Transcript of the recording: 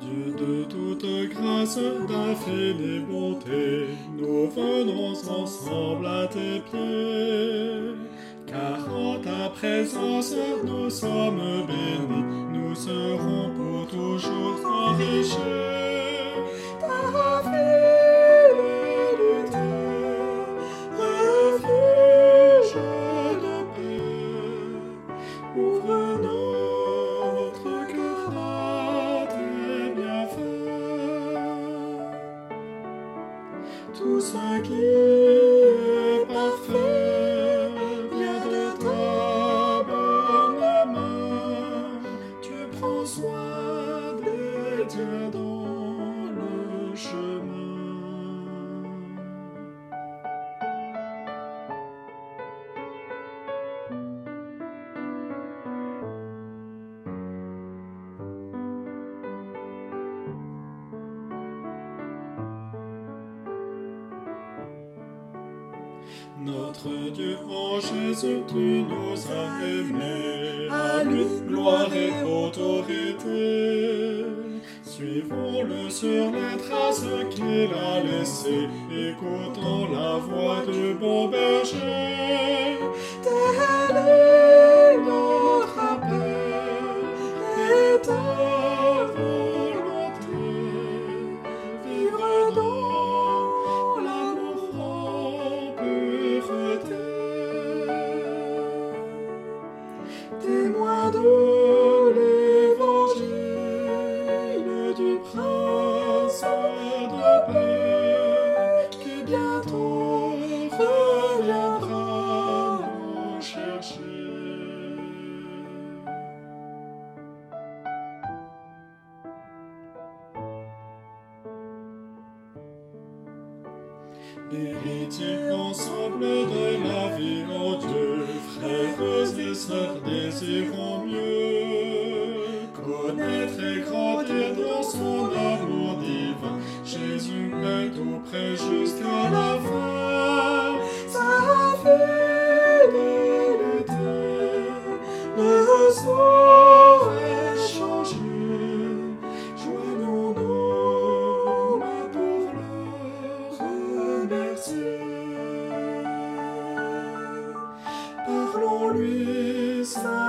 de toute grâce, d'infinie bonté, nous venons ensemble à tes pieds. Car en ta présence nous sommes bénis, nous serons pour toujours enrichis. Ta refuge de paix, ouvre notre Tout ce qui est parfait vient de ta bonne main. Tu prends soin des tiens dans le chemin. Notre Dieu en Jésus, tu nous as aimés. À lui, gloire et autorité. Suivons-le sur les traces qu'il a laissées, écoutons la voix du bon berger. Témoin de l'évangile du prince Héritiers ensemble de la vie en Dieu, frères et sœurs, désirons mieux connaître et grandir dans son amour divin. Jésus est tout près jusqu'à la fin. Paris.